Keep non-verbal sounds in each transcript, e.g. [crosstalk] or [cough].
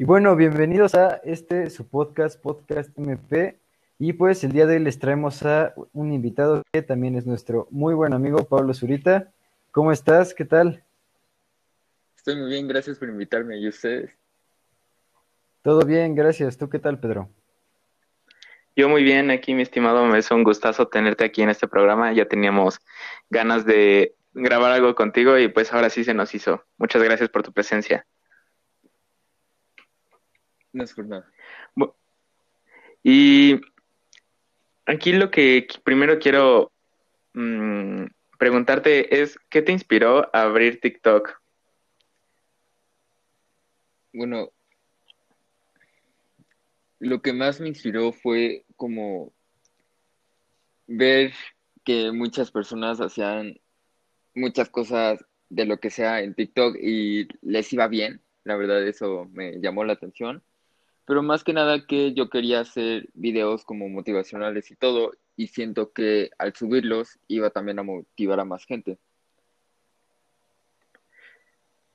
Y bueno, bienvenidos a este su podcast, Podcast MP. Y pues el día de hoy les traemos a un invitado que también es nuestro muy buen amigo Pablo Zurita. ¿Cómo estás? ¿Qué tal? Estoy muy bien, gracias por invitarme. ¿Y ustedes? Todo bien, gracias. ¿Tú qué tal, Pedro? Yo muy bien, aquí mi estimado, es un gustazo tenerte aquí en este programa. Ya teníamos ganas de grabar algo contigo y pues ahora sí se nos hizo. Muchas gracias por tu presencia. No es por nada. Y aquí lo que primero quiero mm, preguntarte es, ¿qué te inspiró a abrir TikTok? Bueno, lo que más me inspiró fue como ver que muchas personas hacían muchas cosas de lo que sea en TikTok y les iba bien. La verdad, eso me llamó la atención. Pero más que nada que yo quería hacer videos como motivacionales y todo, y siento que al subirlos iba también a motivar a más gente.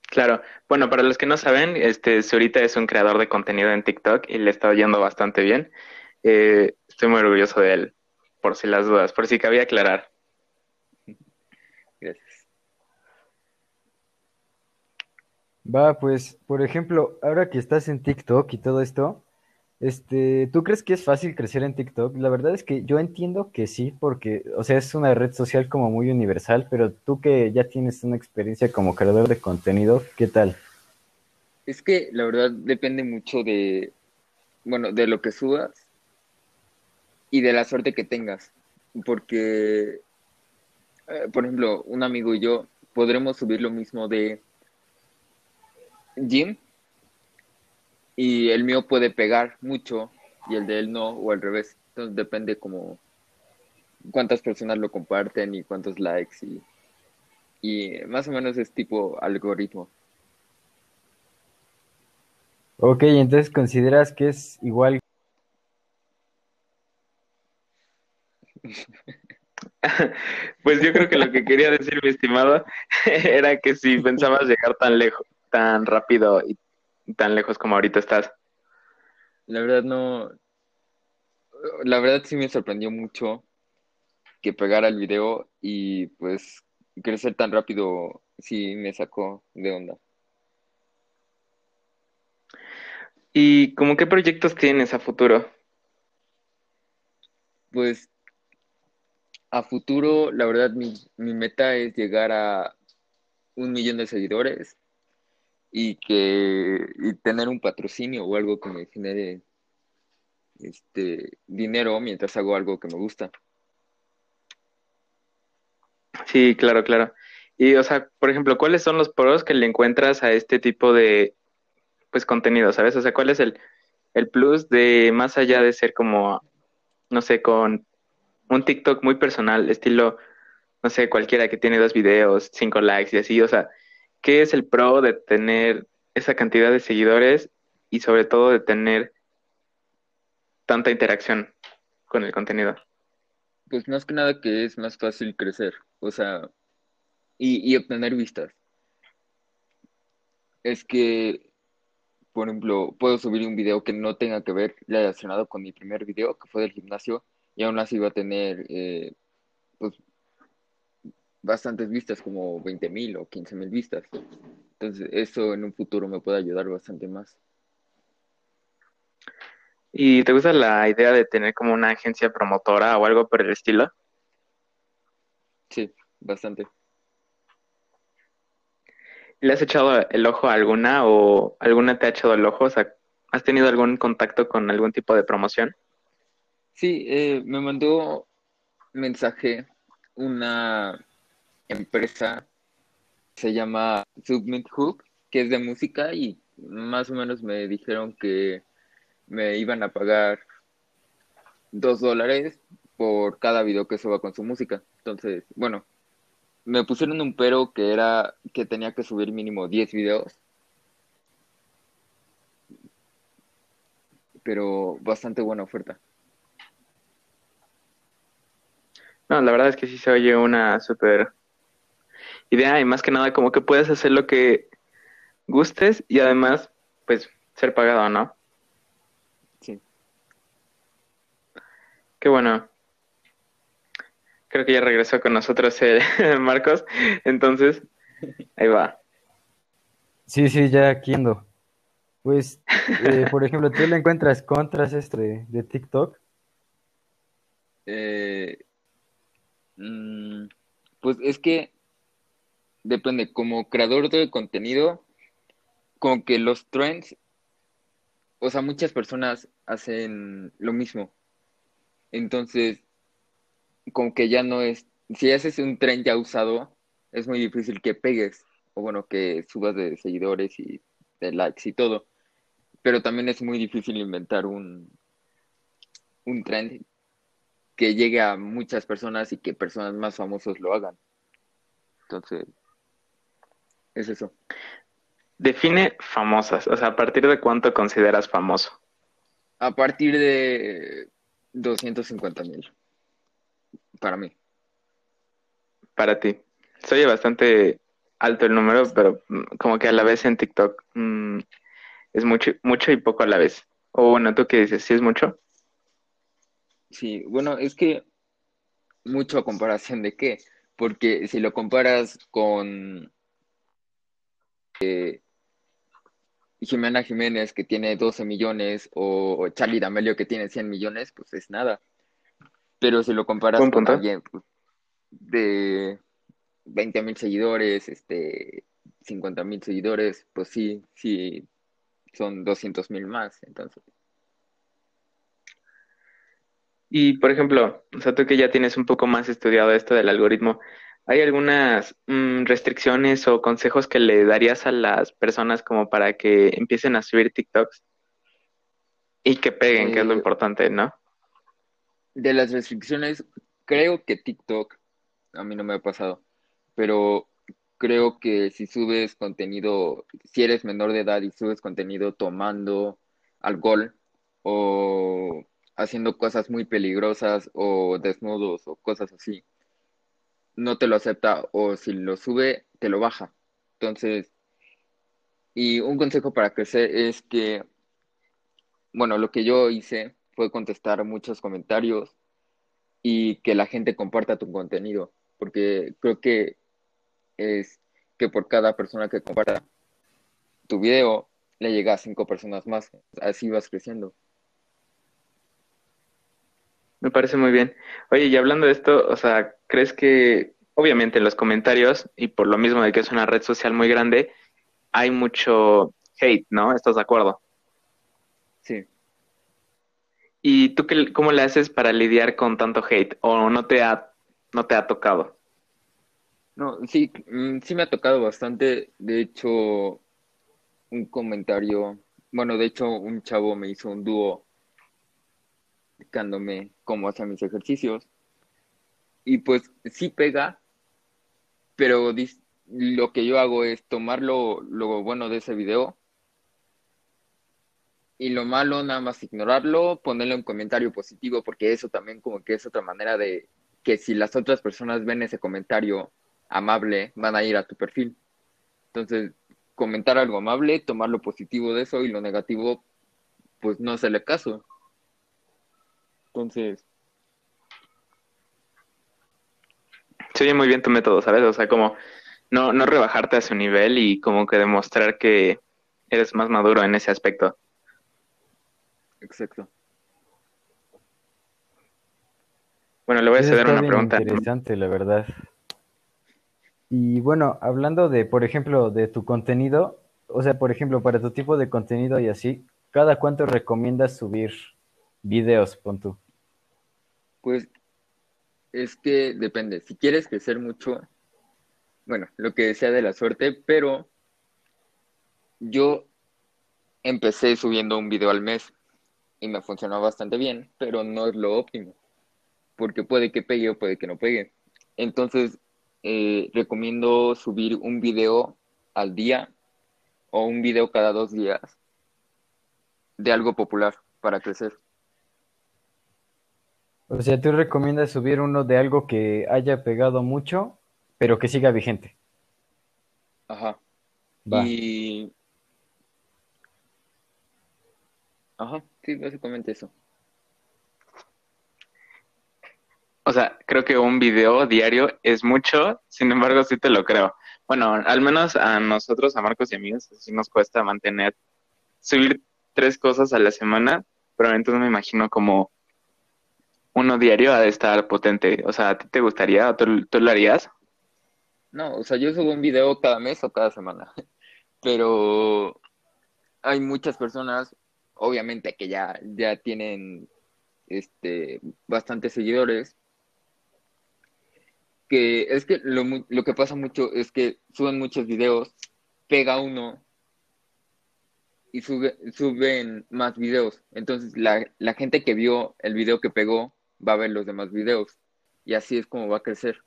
Claro, bueno, para los que no saben, este Zurita es un creador de contenido en TikTok y le está yendo bastante bien. Eh, estoy muy orgulloso de él, por si las dudas, por si cabía aclarar. Va, pues, por ejemplo, ahora que estás en TikTok y todo esto, este, ¿tú crees que es fácil crecer en TikTok? La verdad es que yo entiendo que sí, porque, o sea, es una red social como muy universal, pero tú que ya tienes una experiencia como creador de contenido, ¿qué tal? Es que la verdad depende mucho de, bueno, de lo que subas y de la suerte que tengas. Porque, eh, por ejemplo, un amigo y yo podremos subir lo mismo de gym y el mío puede pegar mucho y el de él no, o al revés. Entonces depende como cuántas personas lo comparten y cuántos likes y, y más o menos es tipo algoritmo. Ok, entonces consideras que es igual. [laughs] Pues yo creo que lo que quería decir, mi estimado, [laughs] era que si pensabas llegar tan lejos, tan rápido y tan lejos como ahorita estás. La verdad no, la verdad sí me sorprendió mucho que pegara el video y pues crecer tan rápido sí me sacó de onda. ¿Y como qué proyectos tienes a futuro? Pues a futuro, la verdad, mi, mi meta es llegar a un millón de seguidores y que tener un patrocinio o algo que me genere este dinero mientras hago algo que me gusta. Sí, claro, claro. Y, o sea, por ejemplo, ¿cuáles son los pros que le encuentras a este tipo de, pues, contenido, ¿sabes? O sea, ¿cuál es el, el plus de, más allá de ser como, no sé, con un TikTok muy personal, estilo, no sé, cualquiera que tiene dos videos, cinco likes y así, o sea, ¿qué es el pro de tener esa cantidad de seguidores y sobre todo de tener tanta interacción con el contenido? Pues más que nada que es más fácil crecer, o sea, y, obtener vistas. Es que, por ejemplo, puedo subir un video que no tenga que ver relacionado con mi primer video, que fue del gimnasio, y aún así va a tener eh, bastantes vistas, como 20 mil o 15 mil vistas. Entonces, eso en un futuro me puede ayudar bastante más. ¿Y te gusta la idea de tener como una agencia promotora o algo por el estilo? Sí, bastante. ¿Le has echado el ojo a alguna o alguna te ha echado el ojo? O sea, ¿has tenido algún contacto con algún tipo de promoción? Sí, eh, me mandó mensaje una empresa, se llama Submit Hook, que es de música y más o menos me dijeron que me iban a pagar dos dólares por cada video que suba con su música. Entonces, bueno, me pusieron un pero que era que tenía que subir mínimo 10 videos. Pero bastante buena oferta. No, la verdad es que sí se oye una súper idea y más que nada como que puedes hacer lo que gustes y además, pues ser pagado, ¿no? Sí. Qué bueno. Creo que ya regresó con nosotros eh, [laughs] Marcos. Entonces, ahí va. Sí, sí, ya aquí ando. Pues, eh, por ejemplo, ¿tú le encuentras contras este de TikTok? Eh, mm, pues es que depende, como creador de contenido, como que los trends, o sea, muchas personas hacen lo mismo. Entonces, como que ya no es, si haces un trend ya usado, es muy difícil que pegues, o bueno, que subas de seguidores y de likes y todo. Pero también es muy difícil inventar un, un trend que llegue a muchas personas y que personas más famosos lo hagan. Entonces, es eso. Define famosas, o sea, ¿a partir de cuánto consideras famoso? A partir de 250 mil, para mí. Para ti. Se oye bastante alto el número, pero mm, como que a la vez en TikTok mm, es mucho, mucho y poco a la vez. O bueno, ¿tú qué dices? ¿Sí es mucho? Sí, bueno, es que mucho a comparación de qué, porque si lo comparas con eh, Jimena Jiménez que tiene 12 millones o Charlie D'Amelio que tiene 100 millones, pues es nada. Pero si lo comparas con punto. alguien pues, de 20 mil seguidores, este, 50 mil seguidores, pues sí, sí, son 200 mil más, entonces. Y por ejemplo, o sea, tú que ya tienes un poco más estudiado esto del algoritmo, ¿hay algunas mm, restricciones o consejos que le darías a las personas como para que empiecen a subir TikToks y que peguen, que es lo Eh, importante, ¿no? de las restricciones, creo que TikTok, a mí no me ha pasado, pero creo que si subes contenido, si eres menor de edad y subes contenido tomando alcohol o haciendo cosas muy peligrosas o desnudos o cosas así, no te lo acepta o si lo sube, te lo baja. Entonces, y un consejo para crecer es que, bueno, lo que yo hice fue contestar muchos comentarios y que la gente comparta tu contenido, porque creo que es que por cada persona que comparta tu video, le llega a cinco personas más, así vas creciendo. Me parece muy bien. Oye, y hablando de esto, o sea, ¿crees que obviamente en los comentarios y por lo mismo de que es una red social muy grande, hay mucho hate, ¿no? ¿Estás de acuerdo? Sí. ¿Y tú qué, cómo le haces para lidiar con tanto hate? ¿O no te ha, no te ha tocado? No, sí, mm, sí me ha tocado bastante. De hecho, un comentario, bueno, de hecho, un chavo me hizo un dúo explicándome cómo hacía mis ejercicios. Y pues sí pega, pero lo que yo hago es tomar lo, lo bueno de ese video y lo malo nada más ignorarlo, ponerle un comentario positivo, porque eso también como que es otra manera de que si las otras personas ven ese comentario amable, van a ir a tu perfil. Entonces, comentar algo amable, tomar lo positivo de eso y lo negativo, pues no hacerle caso. Entonces, Se oye muy bien tu método, ¿sabes? O sea, como no, no rebajarte a su nivel y como que demostrar que eres más maduro en ese aspecto. exacto. Bueno, le voy a Eso está una bien pregunta. interesante, la verdad. Y bueno, hablando de, por ejemplo, de tu contenido, o sea, por ejemplo, para tu tipo de contenido y así, ¿cada cuánto recomiendas subir videos, pon tú? Pues es que depende. Si quieres crecer mucho, bueno, lo que sea de la suerte, pero yo empecé subiendo un video al mes y me funcionó bastante bien, pero no es lo óptimo, porque puede que pegue o puede que no pegue. Entonces, eh, recomiendo subir un video al día o un video cada dos días de algo popular para crecer. O sea, tú recomiendas subir uno de algo que haya pegado mucho, pero que siga vigente. Ajá. Va. Y Ajá, sí, básicamente eso. O sea, creo que un video diario es mucho, sin embargo, sí te lo creo. Bueno, al menos a nosotros, a Marcos y amigos, sí nos cuesta mantener, subir tres cosas a la semana, pero entonces me imagino como uno diario ha de estar potente. O sea, ¿a ti te gustaría tú, lo harías? No, o sea, yo subo un video cada mes o cada semana, [laughs] pero hay muchas personas, obviamente que ya, ya tienen este, bastantes seguidores, que es que lo, lo que pasa mucho es que suben muchos videos, pega uno y sube, suben más videos. Entonces la, la gente que vio el video que pegó va a ver los demás videos y así es como va a crecer.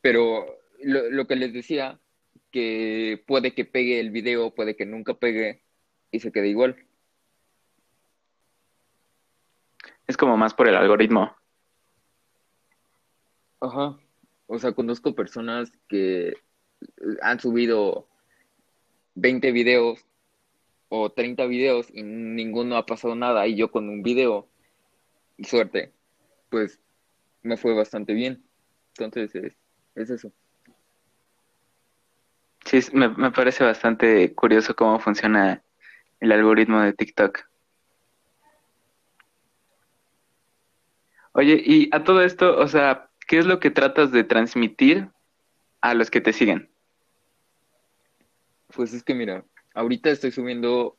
Pero lo, lo que les decía, que puede que pegue el video, puede que nunca pegue y se quede igual. Es como más por el algoritmo. Ajá. O sea, conozco personas que han subido 20 videos o 30 videos y ninguno ha pasado nada y yo con un video, suerte, pues me fue bastante bien. Entonces es, es eso. Sí, me, me parece bastante curioso cómo funciona el algoritmo de TikTok. Oye, y a todo esto, o sea, ¿qué es lo que tratas de transmitir a los que te siguen? Pues es que mira, ahorita estoy subiendo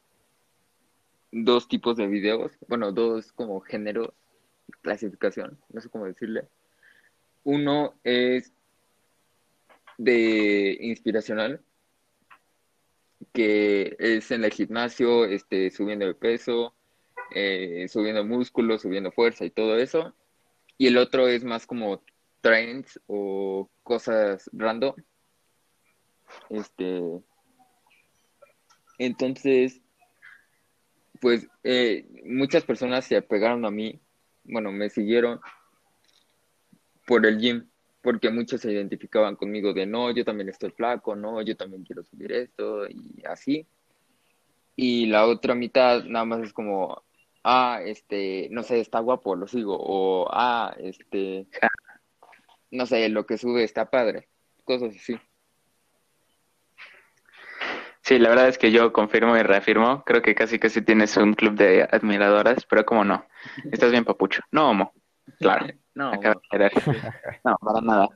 dos tipos de videos, bueno, dos como géneros, clasificación, no sé cómo decirle. Uno es de inspiracional, que es en el gimnasio, este, subiendo de peso, eh, subiendo músculo, subiendo fuerza y todo eso. Y el otro es más como trends o cosas random. Este, entonces, pues eh, muchas personas se apegaron a mí, bueno, me siguieron por el gym, porque muchos se identificaban conmigo de no, yo también estoy flaco, no, yo también quiero subir esto y así. Y la otra mitad nada más es como, ah, este, no sé, está guapo, lo sigo, o ah, este, no sé, lo que sube está padre, cosas así. Sí, la verdad es que yo confirmo y reafirmo. Creo que casi casi tienes un club de admiradoras, pero como no. Estás bien, papucho. No, homo. Claro. [laughs] No, Acaba de querer. No, para nada.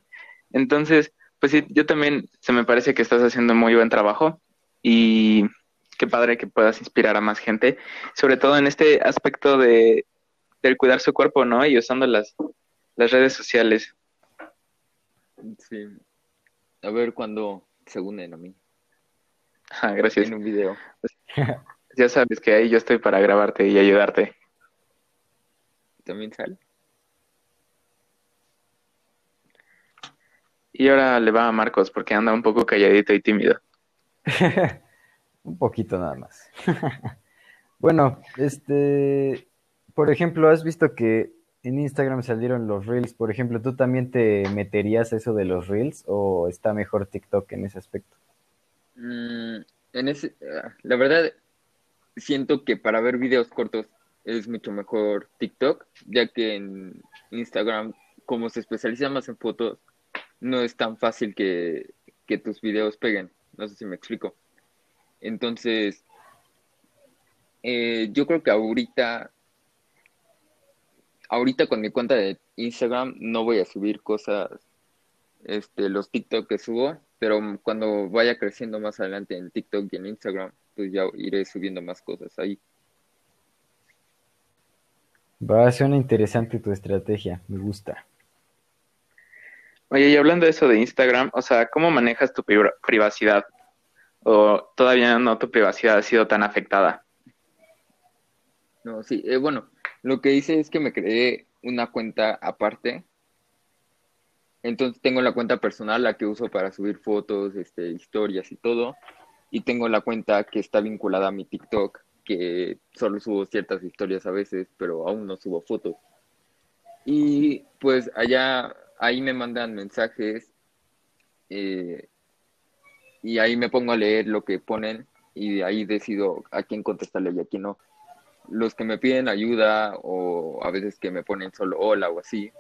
Entonces, pues sí, yo también se me parece que estás haciendo muy buen trabajo y qué padre que puedas inspirar a más gente, sobre todo en este aspecto de del cuidar su cuerpo, ¿no? Y usando las, las redes sociales. sí. A ver cuándo se unen a mí [laughs] Ah, gracias. en un video. [laughs] Ya sabes que ahí yo estoy para grabarte y ayudarte. ¿También sale? Y ahora le va a Marcos porque anda un poco calladito y tímido. [laughs] Un poquito nada más. Bueno, este, por ejemplo, ¿has visto que en Instagram salieron los Reels? Por ejemplo, ¿tú también te meterías a eso de los Reels o está mejor TikTok en ese aspecto? Mm, en ese, ah, la verdad, siento que para ver videos cortos es mucho mejor TikTok, ya que en Instagram, como se especializa más en fotos, no es tan fácil que, que tus videos peguen. No sé si me explico. Entonces, eh, yo creo que ahorita, ahorita con mi cuenta de Instagram no voy a subir cosas, este, los TikTok que subo, pero cuando vaya creciendo más adelante en TikTok y en Instagram, pues ya iré subiendo más cosas ahí. Va, suena interesante tu estrategia, me gusta. Oye, y hablando de eso de Instagram, o sea, ¿cómo manejas tu pri- privacidad? ¿O todavía no tu privacidad ha sido tan afectada? No, sí, eh, bueno, lo que hice es que me creé una cuenta aparte. Entonces tengo la cuenta personal, la que uso para subir fotos, este, historias y todo. Y tengo la cuenta que está vinculada a mi TikTok, que solo subo ciertas historias a veces, pero aún no subo fotos. Y pues allá, ahí me mandan mensajes eh, y ahí me pongo a leer lo que ponen y de ahí decido a quién contestarle y a quién no. los que me piden ayuda o a veces que me ponen solo hola o así,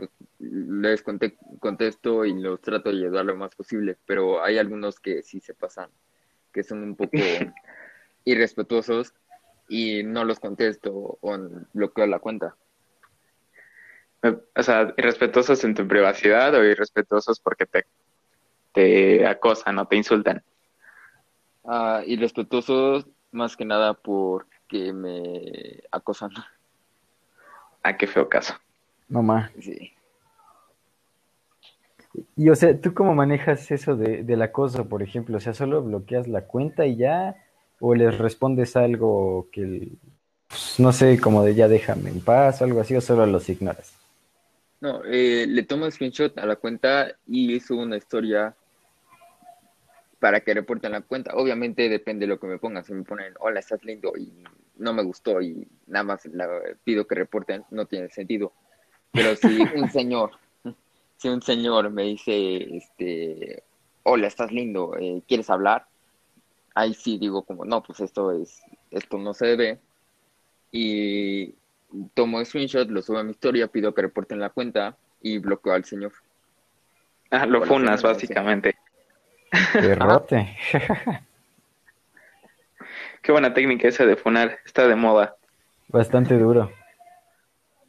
pues les contesto y los trato de ayudar lo más posible, pero hay algunos que sí se pasan, que son un poco [laughs] irrespetuosos y no los contesto o bloqueo la cuenta. O sea, irrespetuosos en tu privacidad o irrespetuosos porque te, te acosan o te insultan. Ah, irrespetuosos más que nada porque me acosan. Ah, qué feo caso. Mamá. Sí. Y o sea, ¿tú cómo manejas eso de, del acoso, por ejemplo? O sea, ¿solo bloqueas la cuenta y ya? ¿O les respondes algo que, pues, no sé, como de ya déjame en paz o algo así, o solo los ignoras? No, eh, le tomo screenshot a la cuenta y subo una historia para que reporten la cuenta. Obviamente depende de lo que me pongan. Si me ponen, hola, estás lindo y no me gustó y nada más pido que reporten, no tiene sentido. Pero si [laughs] un señor, si un señor me dice, este, hola, estás lindo, eh, ¿quieres hablar? Ahí sí digo como, no, pues esto es, esto no se debe. Y tomo screenshot, lo subo a mi historia, pido que reporten la cuenta y bloqueo al señor. Ah, lo funas, básicamente. Derrote. Qué buena técnica esa de funar, está de moda. Bastante duro.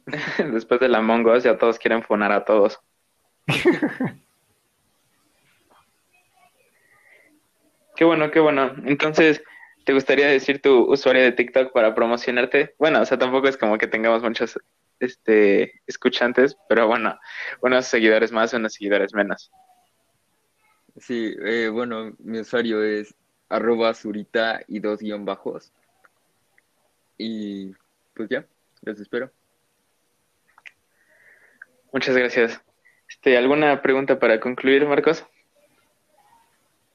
[laughs] Después de la Us ya todos quieren funar a todos. [laughs] qué bueno, qué bueno. Entonces, ¿te gustaría decir tu usuario de TikTok para promocionarte? Bueno, o sea, tampoco es como que tengamos muchos este, escuchantes, pero bueno, unos seguidores más, unos seguidores menos. Sí, eh, bueno, mi usuario es arroba surita y dos guion bajos. Y pues ya, los espero. Muchas gracias. Este, ¿Alguna pregunta para concluir, Marcos?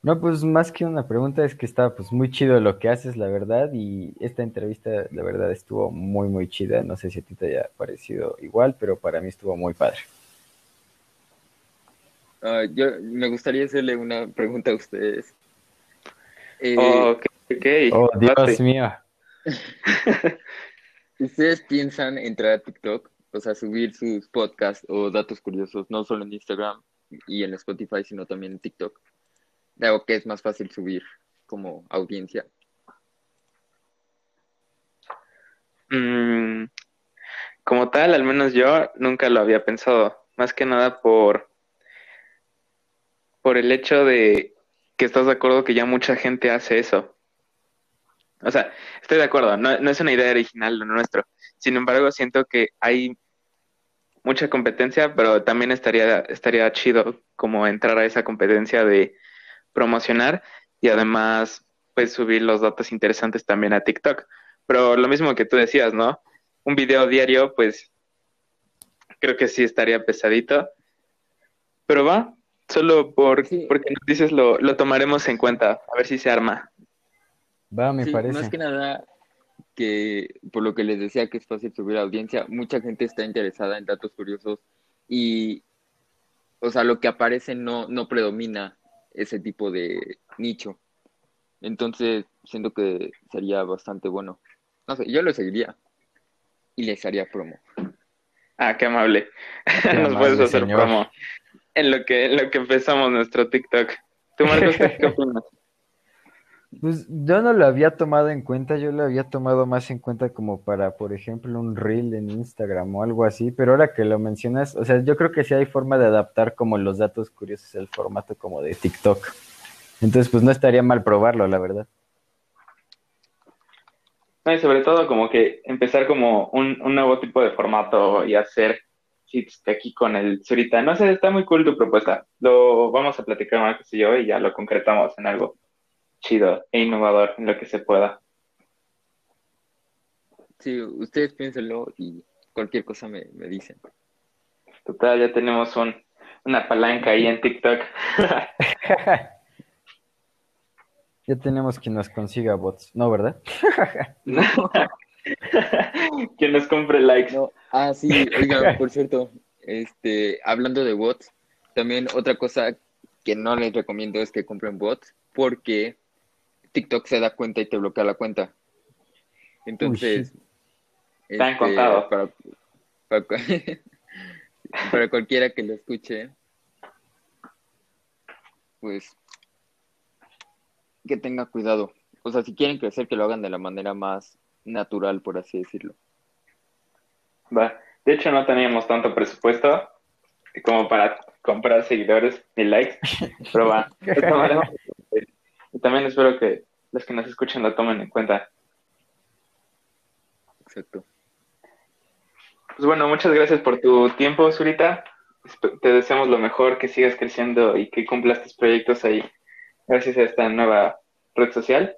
No, pues más que una pregunta es que está pues muy chido lo que haces, la verdad, y esta entrevista, la verdad, estuvo muy, muy chida. No sé si a ti te haya parecido igual, pero para mí estuvo muy padre. Ah, yo me gustaría hacerle una pregunta a ustedes. Eh, oh, oh, Dios mío. [laughs] ¿Ustedes piensan entrar a TikTok? O sea, subir sus podcasts o datos curiosos, no solo en Instagram y en Spotify, sino también en TikTok. Algo que es más fácil subir como audiencia. Mm, como tal, al menos yo nunca lo había pensado. Más que nada por, por el hecho de que estás de acuerdo que ya mucha gente hace eso. O sea, estoy de acuerdo, no, no es una idea original lo nuestro. Sin embargo, siento que hay mucha competencia, pero también estaría, estaría chido como entrar a esa competencia de promocionar y además pues subir los datos interesantes también a TikTok. Pero lo mismo que tú decías, ¿no? Un video diario, pues creo que sí estaría pesadito. Pero va, solo por, porque nos dices lo, lo tomaremos en cuenta, a ver si se arma. Va, me parece. Más que nada, que por lo que les decía que es fácil subir audiencia, mucha gente está interesada en datos curiosos y, o sea, lo que aparece no, no predomina ese tipo de nicho. Entonces, siento que sería bastante bueno. No sé, yo lo seguiría y les haría promo. Ah, qué amable. [laughs] Nos puedes hacer promo en lo que en lo que empezamos nuestro TikTok. ¿Tú, Marcos, qué opinas? Pues yo no lo había tomado en cuenta, yo lo había tomado más en cuenta como para, por ejemplo, un reel en Instagram o algo así, pero ahora que lo mencionas, o sea, yo creo que sí hay forma de adaptar como los datos curiosos al formato como de TikTok. Entonces, pues no estaría mal probarlo, la verdad. No, y sobre todo como que empezar como un, nuevo tipo de formato y hacer hits aquí con el Zurita. No sé, está muy cool tu propuesta. Lo vamos a platicar Marcos y yo y ya lo concretamos en algo chido e innovador en lo que se pueda. Sí, ustedes piénsenlo y cualquier cosa me, dicen. Total, ya tenemos un, una palanca ahí en TikTok. [laughs] ya tenemos quien nos consiga bots, ¿no, verdad? [laughs] quien nos compre likes. Ah, sí, oiga, por cierto, este, hablando de bots, también otra cosa que no les recomiendo es que compren bots porque TikTok se da cuenta y te bloquea la cuenta. Entonces, este, contado. para, para, cu- [laughs] para cualquiera que lo escuche, pues que tenga cuidado. O sea, si quieren crecer, que lo hagan de la manera más natural, por así decirlo. Va. De hecho, no teníamos tanto presupuesto como para comprar seguidores y likes, pero va. [laughs] también espero que los que nos escuchen lo tomen en cuenta. Exacto. Pues bueno, muchas gracias por tu tiempo, Zurita. Te deseamos lo mejor, que sigas creciendo y que cumplas tus proyectos ahí, gracias a esta nueva red social.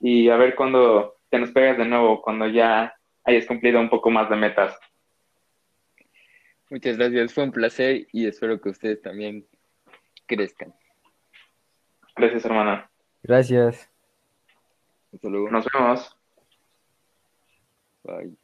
Y a ver cuándo te nos pegas de nuevo, cuando ya hayas cumplido un poco más de metas. Muchas gracias, fue un placer y espero que ustedes también crezcan. Gracias, hermano. Gracias. Hasta luego. Nos vemos. Bye.